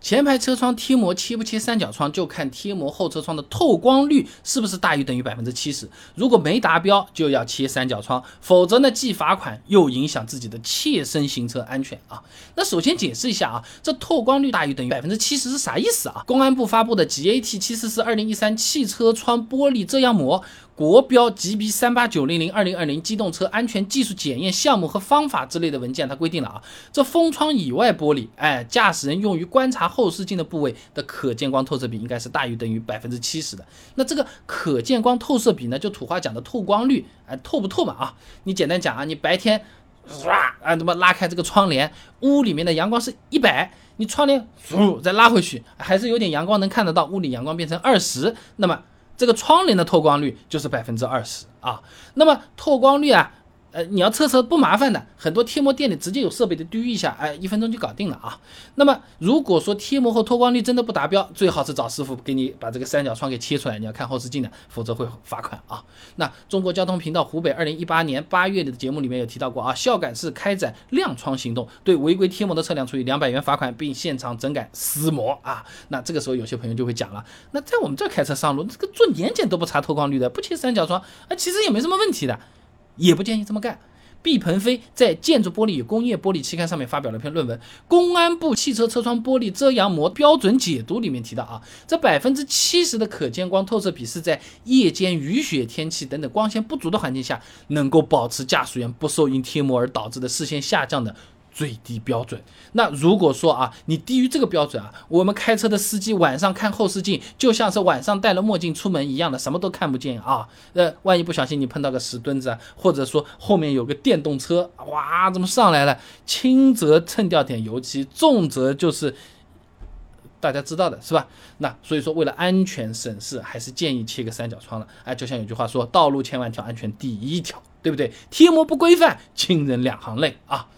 前排车窗贴膜切不切三角窗，就看贴膜后车窗的透光率是不是大于等于百分之七十。如果没达标，就要切三角窗，否则呢既罚款又影响自己的切身行车安全啊。那首先解释一下啊，这透光率大于等于百分之七十是啥意思啊？公安部发布的 GAT 七四四二零一三汽车窗玻璃遮阳膜。国标 GB 三八九零零二零二零机动车安全技术检验项目和方法之类的文件，它规定了啊，这封窗以外玻璃，哎，驾驶人用于观察后视镜的部位的可见光透射比应该是大于等于百分之七十的。那这个可见光透射比呢，就土话讲的透光率，哎，透不透嘛啊？你简单讲啊，你白天，唰啊，那么拉开这个窗帘，屋里面的阳光是一百，你窗帘再拉回去，还是有点阳光能看得到，屋里阳光变成二十，那么。这个窗帘的透光率就是百分之二十啊，那么透光率啊。呃，你要测车不麻烦的，很多贴膜店里直接有设备的，滴一下，哎，一分钟就搞定了啊。那么如果说贴膜后脱光率真的不达标，最好是找师傅给你把这个三角窗给切出来，你要看后视镜的，否则会罚款啊。那中国交通频道湖北二零一八年八月的节目里面有提到过啊，孝感市开展亮窗行动，对违规贴膜的车辆处以两百元罚款，并现场整改撕膜啊。那这个时候有些朋友就会讲了，那在我们这开车上路，这个做年检都不查脱光率的，不切三角窗啊，其实也没什么问题的。也不建议这么干。毕鹏飞在《建筑玻璃与工业玻璃》期刊上面发表了一篇论文，《公安部汽车车窗玻璃遮阳膜标准解读》里面提到啊，这百分之七十的可见光透射比是在夜间雨雪天气等等光线不足的环境下，能够保持驾驶员不受因贴膜而导致的视线下降的。最低标准。那如果说啊，你低于这个标准啊，我们开车的司机晚上看后视镜，就像是晚上戴了墨镜出门一样的，什么都看不见啊。呃，万一不小心你碰到个石墩子啊，或者说后面有个电动车，哇，怎么上来了？轻则蹭掉点油漆，重则就是大家知道的是吧？那所以说，为了安全省事，还是建议切个三角窗了。哎，就像有句话说，道路千万条，安全第一条，对不对？贴膜不规范，亲人两行泪啊。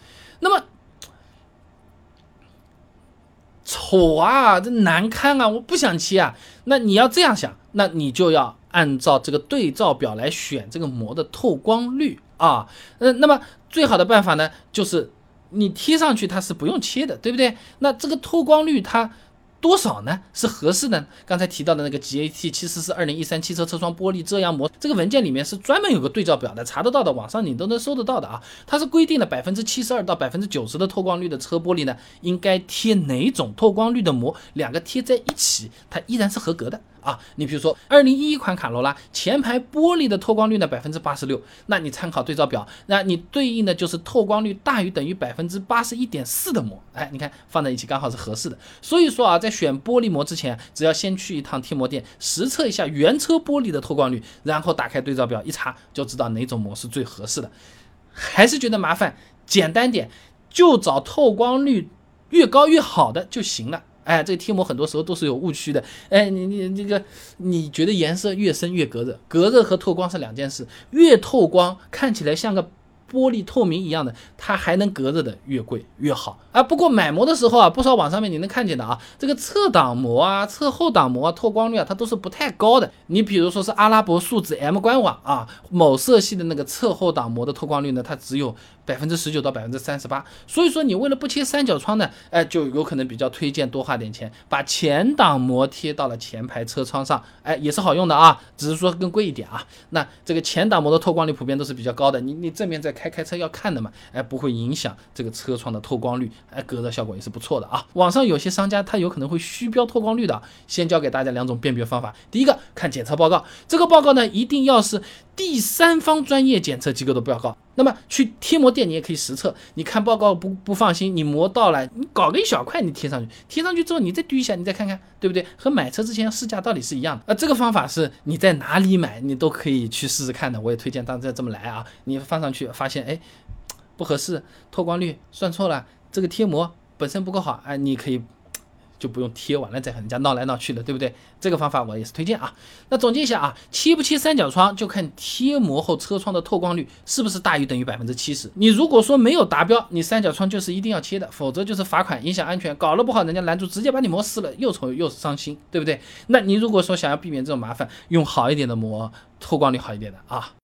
那么丑啊，这难看啊，我不想切啊。那你要这样想，那你就要按照这个对照表来选这个膜的透光率啊。呃，那么最好的办法呢，就是你贴上去它是不用切的，对不对？那这个透光率它。多少呢？是合适的。刚才提到的那个 GAT 七四四二零一三汽车车窗玻璃遮阳膜，这个文件里面是专门有个对照表的，查得到的，网上你都能搜得到的啊。它是规定了百分之七十二到百分之九十的透光率的车玻璃呢，应该贴哪种透光率的膜，两个贴在一起，它依然是合格的。啊，你比如说二零一一款卡罗拉前排玻璃的透光率呢百分之八十六，那你参考对照表，那你对应的就是透光率大于等于百分之八十一点四的膜，哎，你看放在一起刚好是合适的。所以说啊，在选玻璃膜之前，只要先去一趟贴膜店实测一下原车玻璃的透光率，然后打开对照表一查，就知道哪种膜是最合适的。还是觉得麻烦，简单点，就找透光率越高越好的就行了。哎，这个贴膜很多时候都是有误区的。哎，你你这个，你觉得颜色越深越隔热，隔热和透光是两件事。越透光，看起来像个。玻璃透明一样的，它还能隔热的越贵越好啊。不过买膜的时候啊，不少网上面你能看见的啊，这个侧挡膜啊、侧后挡膜啊透光率啊，它都是不太高的。你比如说是阿拉伯数字 M 官网啊，某色系的那个侧后挡膜的透光率呢，它只有百分之十九到百分之三十八。所以说你为了不切三角窗呢，哎，就有可能比较推荐多花点钱，把前挡膜贴到了前排车窗上，哎，也是好用的啊，只是说更贵一点啊。那这个前挡膜的透光率普遍都是比较高的，你你正面在看。开开车要看的嘛，哎，不会影响这个车窗的透光率，哎，隔热效果也是不错的啊。网上有些商家他有可能会虚标透光率的，先教给大家两种辨别方法。第一个，看检测报告，这个报告呢一定要是第三方专业检测机构的报告。那么去贴膜店你也可以实测，你看报告不不放心，你膜到了，你搞个一小块你贴上去，贴上去之后你再滴一下，你再看看，对不对？和买车之前试驾道理是一样的。呃，这个方法是你在哪里买你都可以去试试看的，我也推荐大家这么来啊。你放上去发现哎不合适，透光率算错了，这个贴膜本身不够好，哎，你可以。就不用贴完了再和人家闹来闹去的，对不对？这个方法我也是推荐啊。那总结一下啊，切不切三角窗就看贴膜后车窗的透光率是不是大于等于百分之七十。你如果说没有达标，你三角窗就是一定要切的，否则就是罚款，影响安全，搞了不好人家拦住直接把你膜撕了，又丑又伤心，对不对？那你如果说想要避免这种麻烦，用好一点的膜，透光率好一点的啊。